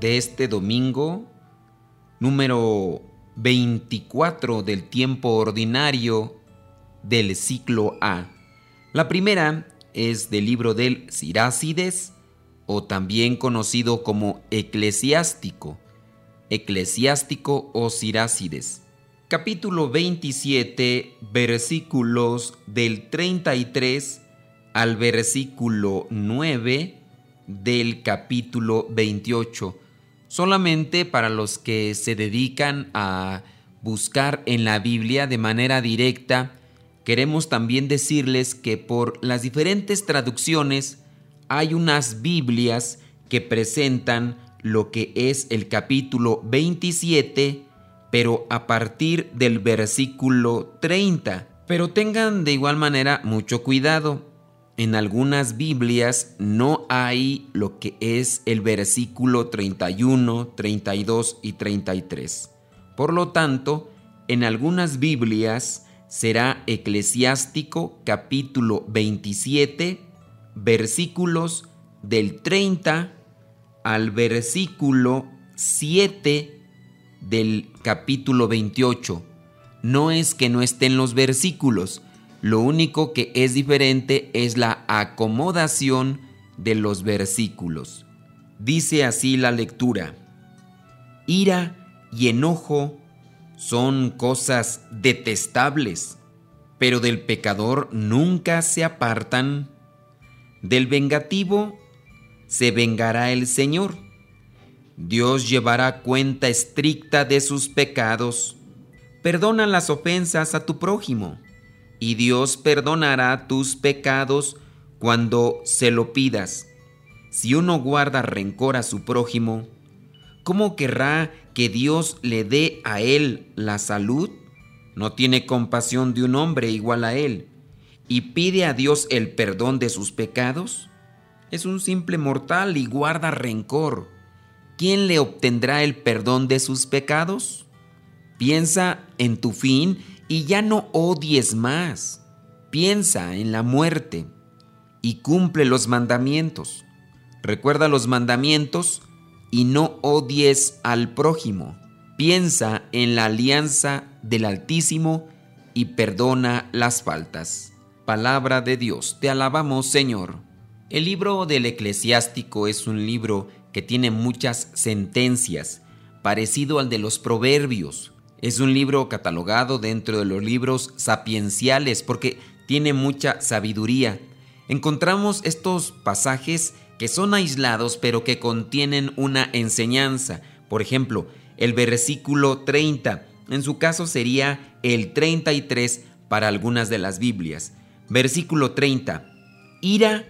de este domingo, número 24 del tiempo ordinario del ciclo A. La primera es del libro del Sirácides, o también conocido como eclesiástico, eclesiástico o Sirácides. Capítulo 27, versículos del 33 al versículo 9 del capítulo 28. Solamente para los que se dedican a buscar en la Biblia de manera directa, queremos también decirles que por las diferentes traducciones hay unas Biblias que presentan lo que es el capítulo 27, pero a partir del versículo 30. Pero tengan de igual manera mucho cuidado en algunas Biblias no hay lo que es el versículo 31, 32 y 33. Por lo tanto, en algunas Biblias será eclesiástico capítulo 27, versículos del 30 al versículo 7 del capítulo 28. No es que no estén los versículos, lo único que es diferente es la acomodación de los versículos. Dice así la lectura. Ira y enojo son cosas detestables, pero del pecador nunca se apartan. Del vengativo se vengará el Señor. Dios llevará cuenta estricta de sus pecados. Perdona las ofensas a tu prójimo y Dios perdonará tus pecados cuando se lo pidas. Si uno guarda rencor a su prójimo, ¿cómo querrá que Dios le dé a él la salud? No tiene compasión de un hombre igual a él y pide a Dios el perdón de sus pecados. Es un simple mortal y guarda rencor. ¿Quién le obtendrá el perdón de sus pecados? Piensa en tu fin y ya no odies más. Piensa en la muerte y cumple los mandamientos. Recuerda los mandamientos y no odies al prójimo. Piensa en la alianza del Altísimo y perdona las faltas. Palabra de Dios, te alabamos Señor. El libro del eclesiástico es un libro que tiene muchas sentencias, parecido al de los proverbios. Es un libro catalogado dentro de los libros sapienciales porque tiene mucha sabiduría. Encontramos estos pasajes que son aislados pero que contienen una enseñanza. Por ejemplo, el versículo 30, en su caso sería el 33 para algunas de las Biblias. Versículo 30. Ira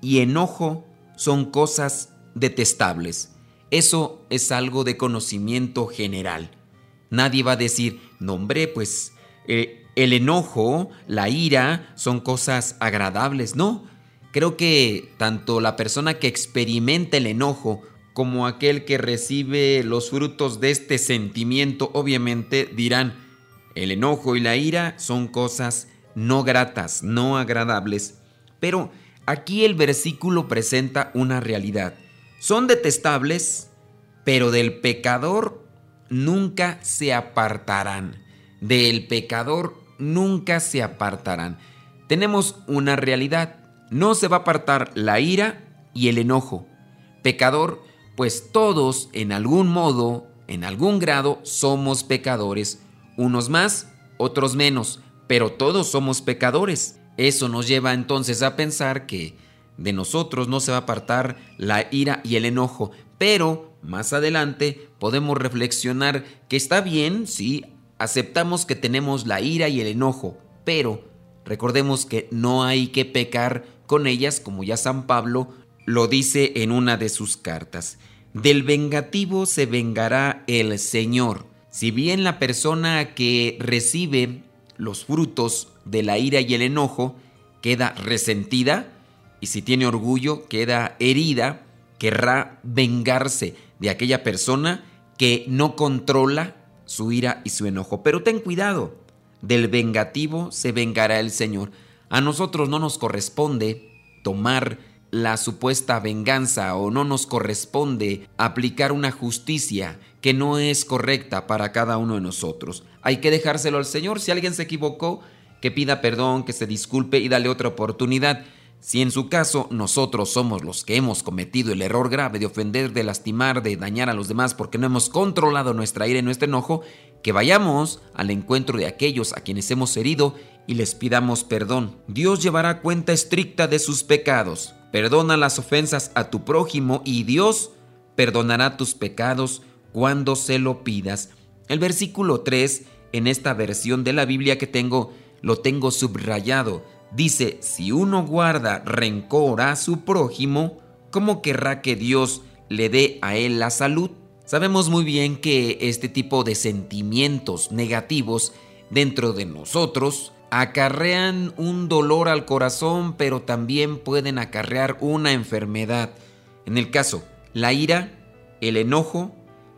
y enojo son cosas detestables. Eso es algo de conocimiento general. Nadie va a decir, no hombre, pues eh, el enojo, la ira son cosas agradables. No, creo que tanto la persona que experimenta el enojo como aquel que recibe los frutos de este sentimiento, obviamente dirán, el enojo y la ira son cosas no gratas, no agradables. Pero aquí el versículo presenta una realidad. Son detestables, pero del pecador nunca se apartarán. Del pecador nunca se apartarán. Tenemos una realidad. No se va a apartar la ira y el enojo. Pecador, pues todos en algún modo, en algún grado, somos pecadores. Unos más, otros menos, pero todos somos pecadores. Eso nos lleva entonces a pensar que de nosotros no se va a apartar la ira y el enojo, pero más adelante podemos reflexionar que está bien si aceptamos que tenemos la ira y el enojo, pero recordemos que no hay que pecar con ellas como ya San Pablo lo dice en una de sus cartas. Del vengativo se vengará el Señor. Si bien la persona que recibe los frutos de la ira y el enojo queda resentida, y si tiene orgullo queda herida, querrá vengarse de aquella persona que no controla su ira y su enojo. Pero ten cuidado, del vengativo se vengará el Señor. A nosotros no nos corresponde tomar la supuesta venganza o no nos corresponde aplicar una justicia que no es correcta para cada uno de nosotros. Hay que dejárselo al Señor. Si alguien se equivocó, que pida perdón, que se disculpe y dale otra oportunidad. Si en su caso nosotros somos los que hemos cometido el error grave de ofender, de lastimar, de dañar a los demás porque no hemos controlado nuestra ira y nuestro enojo, que vayamos al encuentro de aquellos a quienes hemos herido y les pidamos perdón. Dios llevará cuenta estricta de sus pecados. Perdona las ofensas a tu prójimo y Dios perdonará tus pecados cuando se lo pidas. El versículo 3 en esta versión de la Biblia que tengo lo tengo subrayado. Dice, si uno guarda rencor a su prójimo, ¿cómo querrá que Dios le dé a él la salud? Sabemos muy bien que este tipo de sentimientos negativos dentro de nosotros acarrean un dolor al corazón, pero también pueden acarrear una enfermedad. En el caso, la ira, el enojo,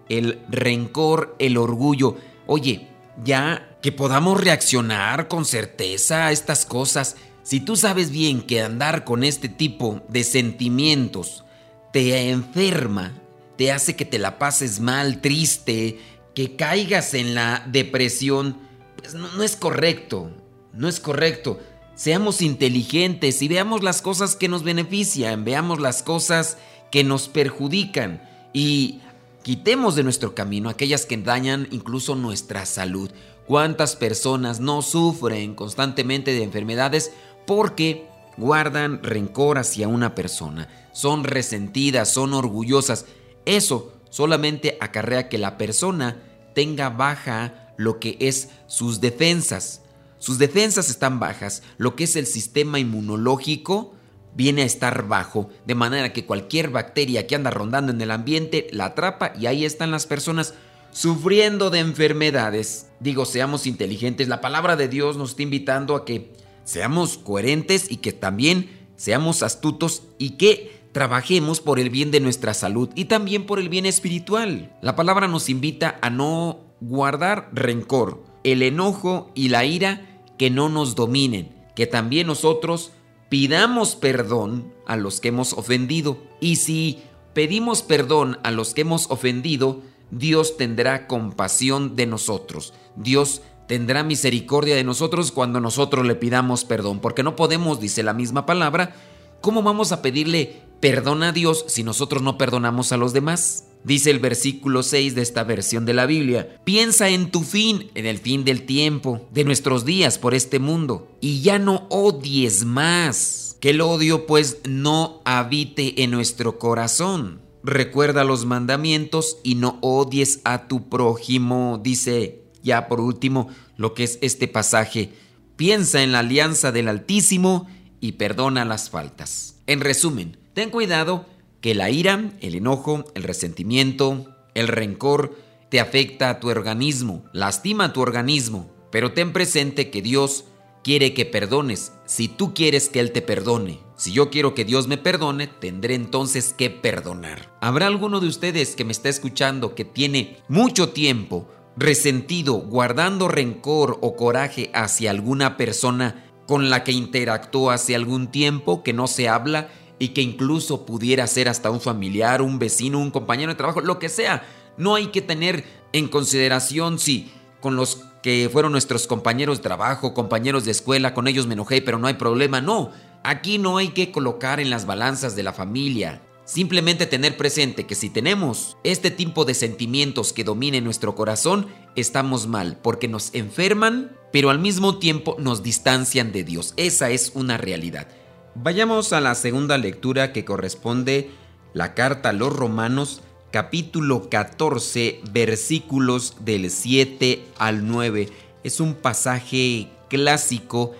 el rencor, el orgullo. Oye, ya que podamos reaccionar con certeza a estas cosas. Si tú sabes bien que andar con este tipo de sentimientos te enferma, te hace que te la pases mal, triste, que caigas en la depresión, pues no, es correcto, no es correcto. Seamos inteligentes y veamos las cosas que nos benefician, veamos las cosas que nos perjudican y Quitemos de nuestro camino aquellas que dañan incluso nuestra salud. ¿Cuántas personas no sufren constantemente de enfermedades porque guardan rencor hacia una persona? Son resentidas, son orgullosas. Eso solamente acarrea que la persona tenga baja lo que es sus defensas. Sus defensas están bajas, lo que es el sistema inmunológico viene a estar bajo, de manera que cualquier bacteria que anda rondando en el ambiente la atrapa y ahí están las personas sufriendo de enfermedades. Digo, seamos inteligentes, la palabra de Dios nos está invitando a que seamos coherentes y que también seamos astutos y que trabajemos por el bien de nuestra salud y también por el bien espiritual. La palabra nos invita a no guardar rencor, el enojo y la ira que no nos dominen, que también nosotros pidamos perdón a los que hemos ofendido. Y si pedimos perdón a los que hemos ofendido, Dios tendrá compasión de nosotros. Dios tendrá misericordia de nosotros cuando nosotros le pidamos perdón. Porque no podemos, dice la misma palabra, ¿cómo vamos a pedirle perdón a Dios si nosotros no perdonamos a los demás? Dice el versículo 6 de esta versión de la Biblia, piensa en tu fin, en el fin del tiempo, de nuestros días por este mundo, y ya no odies más. Que el odio pues no habite en nuestro corazón. Recuerda los mandamientos y no odies a tu prójimo, dice ya por último lo que es este pasaje. Piensa en la alianza del Altísimo y perdona las faltas. En resumen, ten cuidado que la ira, el enojo, el resentimiento, el rencor te afecta a tu organismo, lastima a tu organismo, pero ten presente que Dios quiere que perdones si tú quieres que Él te perdone. Si yo quiero que Dios me perdone, tendré entonces que perdonar. ¿Habrá alguno de ustedes que me está escuchando que tiene mucho tiempo resentido, guardando rencor o coraje hacia alguna persona con la que interactuó hace algún tiempo, que no se habla y que incluso pudiera ser hasta un familiar, un vecino, un compañero de trabajo, lo que sea. No hay que tener en consideración si con los que fueron nuestros compañeros de trabajo, compañeros de escuela, con ellos me enojé, pero no hay problema. No, aquí no hay que colocar en las balanzas de la familia. Simplemente tener presente que si tenemos este tipo de sentimientos que dominen nuestro corazón, estamos mal, porque nos enferman, pero al mismo tiempo nos distancian de Dios. Esa es una realidad. Vayamos a la segunda lectura que corresponde la carta a los romanos capítulo 14 versículos del 7 al 9. Es un pasaje clásico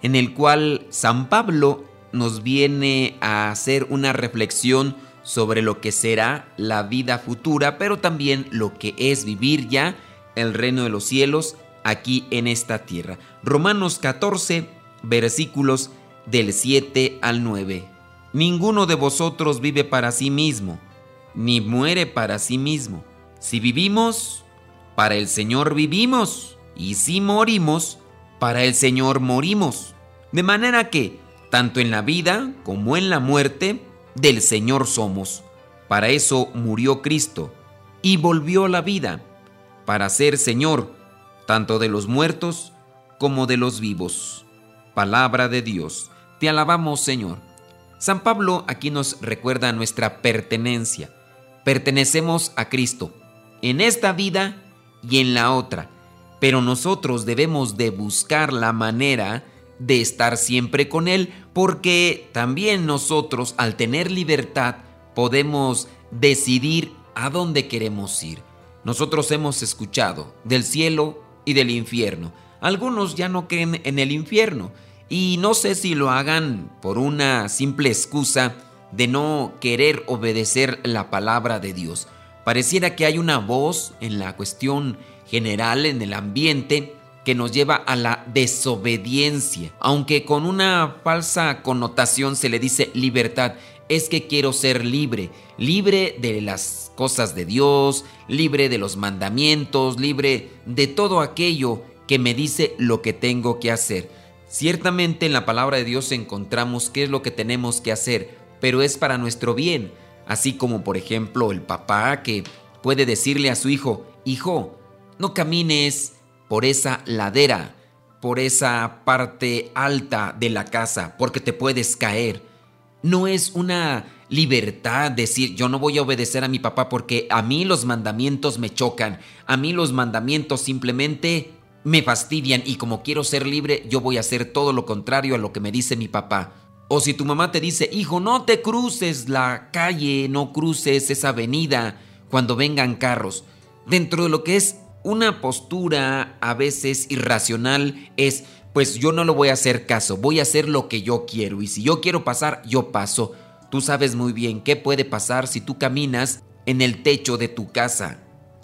en el cual San Pablo nos viene a hacer una reflexión sobre lo que será la vida futura, pero también lo que es vivir ya el reino de los cielos aquí en esta tierra. Romanos 14, versículos del 7 al 9. Ninguno de vosotros vive para sí mismo, ni muere para sí mismo. Si vivimos, para el Señor vivimos, y si morimos, para el Señor morimos. De manera que, tanto en la vida como en la muerte, del Señor somos. Para eso murió Cristo y volvió la vida, para ser Señor tanto de los muertos como de los vivos. Palabra de Dios. Te alabamos, Señor. San Pablo aquí nos recuerda nuestra pertenencia. Pertenecemos a Cristo, en esta vida y en la otra, pero nosotros debemos de buscar la manera de estar siempre con Él, porque también nosotros al tener libertad podemos decidir a dónde queremos ir. Nosotros hemos escuchado del cielo y del infierno. Algunos ya no creen en el infierno y no sé si lo hagan por una simple excusa de no querer obedecer la palabra de Dios. Pareciera que hay una voz en la cuestión general, en el ambiente, que nos lleva a la desobediencia, aunque con una falsa connotación se le dice libertad, es que quiero ser libre, libre de las cosas de Dios, libre de los mandamientos, libre de todo aquello que me dice lo que tengo que hacer. Ciertamente en la palabra de Dios encontramos qué es lo que tenemos que hacer, pero es para nuestro bien, así como por ejemplo el papá que puede decirle a su hijo, hijo, no camines por esa ladera, por esa parte alta de la casa, porque te puedes caer. No es una libertad decir yo no voy a obedecer a mi papá porque a mí los mandamientos me chocan, a mí los mandamientos simplemente me fastidian y como quiero ser libre yo voy a hacer todo lo contrario a lo que me dice mi papá. O si tu mamá te dice, hijo, no te cruces la calle, no cruces esa avenida cuando vengan carros. Dentro de lo que es una postura a veces irracional es, pues yo no lo voy a hacer caso, voy a hacer lo que yo quiero y si yo quiero pasar, yo paso. Tú sabes muy bien qué puede pasar si tú caminas en el techo de tu casa,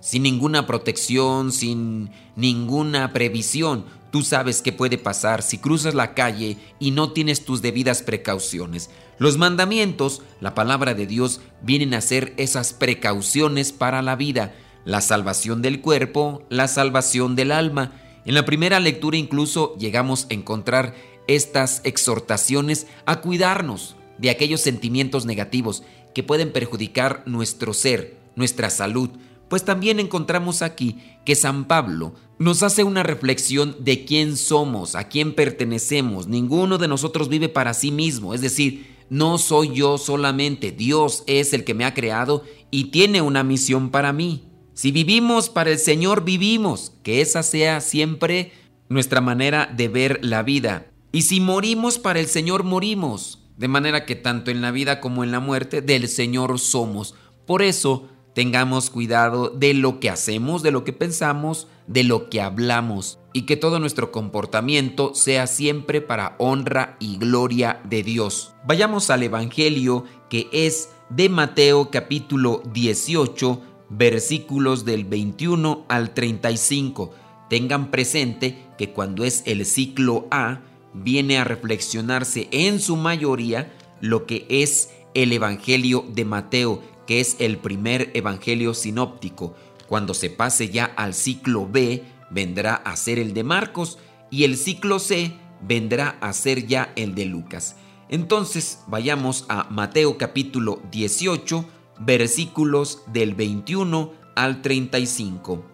sin ninguna protección, sin ninguna previsión. Tú sabes qué puede pasar si cruzas la calle y no tienes tus debidas precauciones. Los mandamientos, la palabra de Dios, vienen a ser esas precauciones para la vida la salvación del cuerpo, la salvación del alma. En la primera lectura incluso llegamos a encontrar estas exhortaciones a cuidarnos de aquellos sentimientos negativos que pueden perjudicar nuestro ser, nuestra salud, pues también encontramos aquí que San Pablo nos hace una reflexión de quién somos, a quién pertenecemos. Ninguno de nosotros vive para sí mismo, es decir, no soy yo solamente, Dios es el que me ha creado y tiene una misión para mí. Si vivimos para el Señor, vivimos. Que esa sea siempre nuestra manera de ver la vida. Y si morimos para el Señor, morimos. De manera que tanto en la vida como en la muerte, del Señor somos. Por eso, tengamos cuidado de lo que hacemos, de lo que pensamos, de lo que hablamos. Y que todo nuestro comportamiento sea siempre para honra y gloria de Dios. Vayamos al Evangelio que es de Mateo capítulo 18 versículos del 21 al 35. Tengan presente que cuando es el ciclo A, viene a reflexionarse en su mayoría lo que es el Evangelio de Mateo, que es el primer Evangelio sinóptico. Cuando se pase ya al ciclo B, vendrá a ser el de Marcos y el ciclo C vendrá a ser ya el de Lucas. Entonces vayamos a Mateo capítulo 18, versículos del 21 al 35.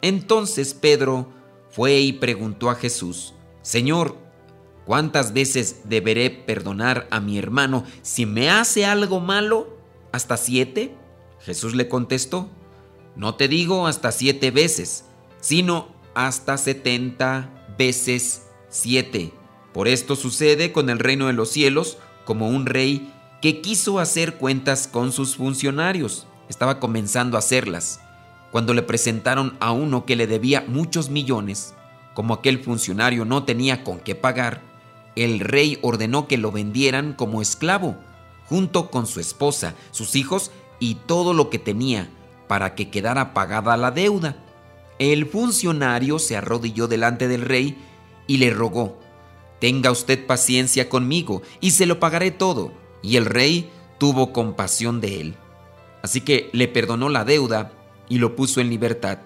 Entonces Pedro fue y preguntó a Jesús, Señor, ¿cuántas veces deberé perdonar a mi hermano si me hace algo malo? ¿Hasta siete? Jesús le contestó, no te digo hasta siete veces, sino hasta setenta veces siete. Por esto sucede con el reino de los cielos como un rey que quiso hacer cuentas con sus funcionarios. Estaba comenzando a hacerlas. Cuando le presentaron a uno que le debía muchos millones, como aquel funcionario no tenía con qué pagar, el rey ordenó que lo vendieran como esclavo, junto con su esposa, sus hijos y todo lo que tenía, para que quedara pagada la deuda. El funcionario se arrodilló delante del rey y le rogó, Tenga usted paciencia conmigo y se lo pagaré todo. Y el rey tuvo compasión de él. Así que le perdonó la deuda y lo puso en libertad.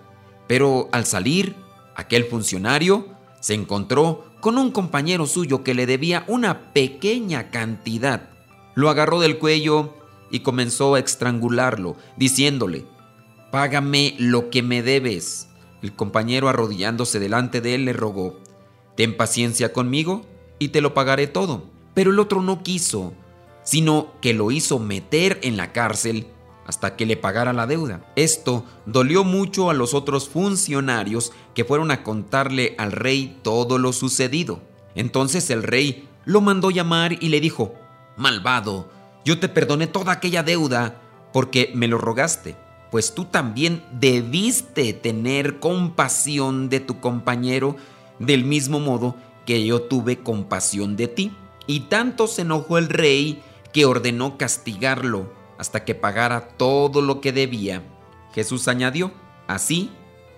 Pero al salir, aquel funcionario se encontró con un compañero suyo que le debía una pequeña cantidad. Lo agarró del cuello y comenzó a estrangularlo, diciéndole, Págame lo que me debes. El compañero arrodillándose delante de él le rogó, Ten paciencia conmigo y te lo pagaré todo. Pero el otro no quiso, sino que lo hizo meter en la cárcel hasta que le pagara la deuda. Esto dolió mucho a los otros funcionarios que fueron a contarle al rey todo lo sucedido. Entonces el rey lo mandó llamar y le dijo, Malvado, yo te perdoné toda aquella deuda porque me lo rogaste, pues tú también debiste tener compasión de tu compañero del mismo modo que yo tuve compasión de ti. Y tanto se enojó el rey que ordenó castigarlo hasta que pagara todo lo que debía. Jesús añadió, así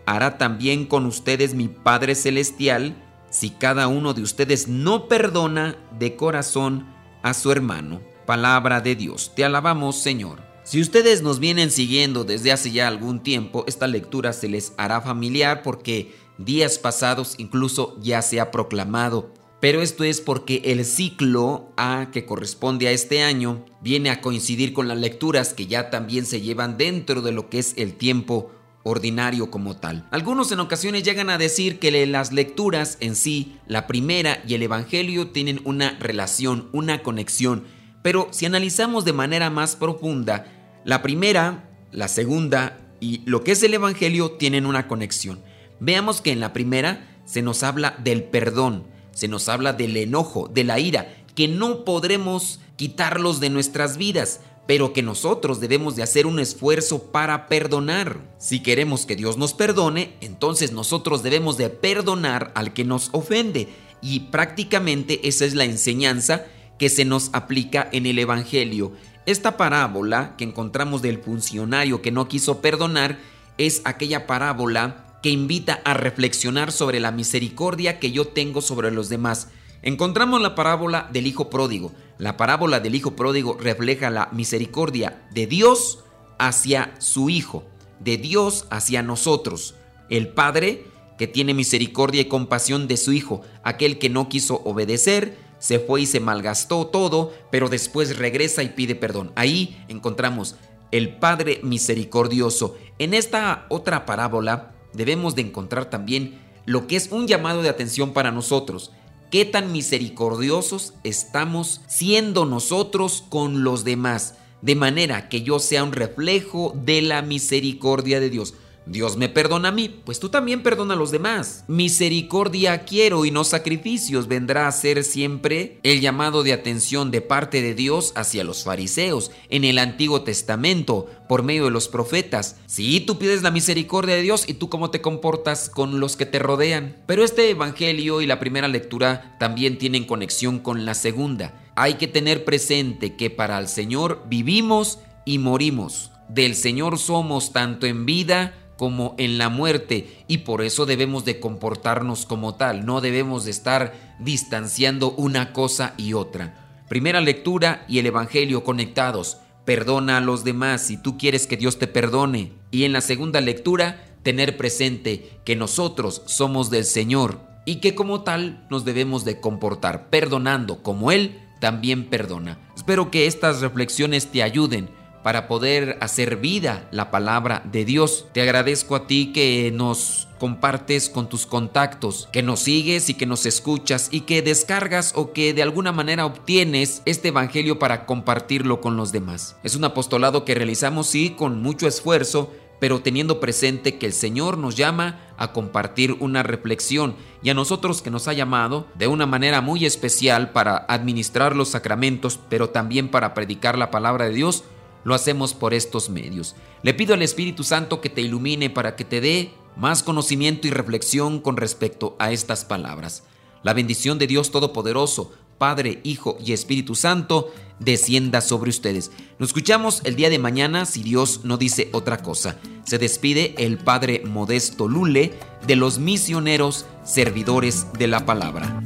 hará también con ustedes mi Padre Celestial si cada uno de ustedes no perdona de corazón a su hermano. Palabra de Dios, te alabamos Señor. Si ustedes nos vienen siguiendo desde hace ya algún tiempo, esta lectura se les hará familiar porque días pasados incluso ya se ha proclamado. Pero esto es porque el ciclo A que corresponde a este año viene a coincidir con las lecturas que ya también se llevan dentro de lo que es el tiempo ordinario como tal. Algunos en ocasiones llegan a decir que las lecturas en sí, la primera y el Evangelio tienen una relación, una conexión, pero si analizamos de manera más profunda, la primera, la segunda y lo que es el Evangelio tienen una conexión. Veamos que en la primera se nos habla del perdón, se nos habla del enojo, de la ira, que no podremos quitarlos de nuestras vidas, pero que nosotros debemos de hacer un esfuerzo para perdonar. Si queremos que Dios nos perdone, entonces nosotros debemos de perdonar al que nos ofende. Y prácticamente esa es la enseñanza que se nos aplica en el Evangelio. Esta parábola que encontramos del funcionario que no quiso perdonar es aquella parábola que invita a reflexionar sobre la misericordia que yo tengo sobre los demás. Encontramos la parábola del Hijo Pródigo. La parábola del Hijo Pródigo refleja la misericordia de Dios hacia su Hijo, de Dios hacia nosotros. El Padre que tiene misericordia y compasión de su Hijo, aquel que no quiso obedecer, se fue y se malgastó todo, pero después regresa y pide perdón. Ahí encontramos el Padre misericordioso. En esta otra parábola debemos de encontrar también lo que es un llamado de atención para nosotros. ¿Qué tan misericordiosos estamos siendo nosotros con los demás? De manera que yo sea un reflejo de la misericordia de Dios. Dios me perdona a mí, pues tú también perdona a los demás. Misericordia quiero y no sacrificios vendrá a ser siempre el llamado de atención de parte de Dios hacia los fariseos en el Antiguo Testamento por medio de los profetas. Sí, tú pides la misericordia de Dios y tú cómo te comportas con los que te rodean. Pero este Evangelio y la primera lectura también tienen conexión con la segunda. Hay que tener presente que para el Señor vivimos y morimos. Del Señor somos tanto en vida como en la muerte y por eso debemos de comportarnos como tal, no debemos de estar distanciando una cosa y otra. Primera lectura y el Evangelio conectados. Perdona a los demás si tú quieres que Dios te perdone. Y en la segunda lectura, tener presente que nosotros somos del Señor y que como tal nos debemos de comportar, perdonando como Él también perdona. Espero que estas reflexiones te ayuden para poder hacer vida la palabra de Dios. Te agradezco a ti que nos compartes con tus contactos, que nos sigues y que nos escuchas y que descargas o que de alguna manera obtienes este evangelio para compartirlo con los demás. Es un apostolado que realizamos sí con mucho esfuerzo, pero teniendo presente que el Señor nos llama a compartir una reflexión y a nosotros que nos ha llamado de una manera muy especial para administrar los sacramentos, pero también para predicar la palabra de Dios, lo hacemos por estos medios. Le pido al Espíritu Santo que te ilumine para que te dé más conocimiento y reflexión con respecto a estas palabras. La bendición de Dios Todopoderoso, Padre, Hijo y Espíritu Santo, descienda sobre ustedes. Nos escuchamos el día de mañana si Dios no dice otra cosa. Se despide el Padre Modesto Lule de los misioneros servidores de la palabra.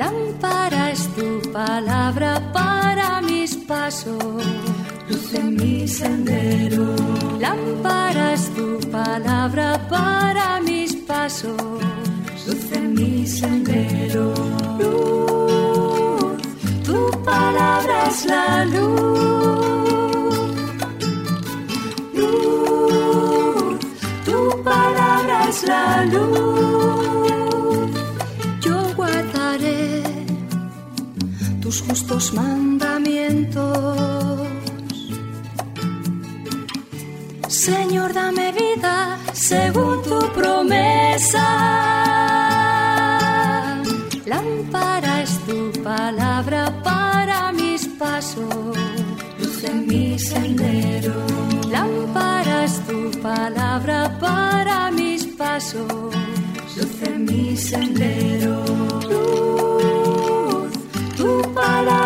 Lámpara es tu palabra para mis pasos, luz en mi sendero. Lámpara es tu palabra para mis pasos, luz en mi sendero. Luz, tu palabra es la luz. Luz, tu palabra es la luz. Justos mandamientos. Señor, dame vida según tu promesa. Lámpara es tu palabra para mis pasos, luz en mi sendero. Lámpara es tu palabra para mis pasos, luz en mi sendero.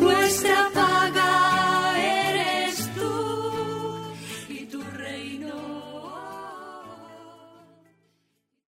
nuestra paz.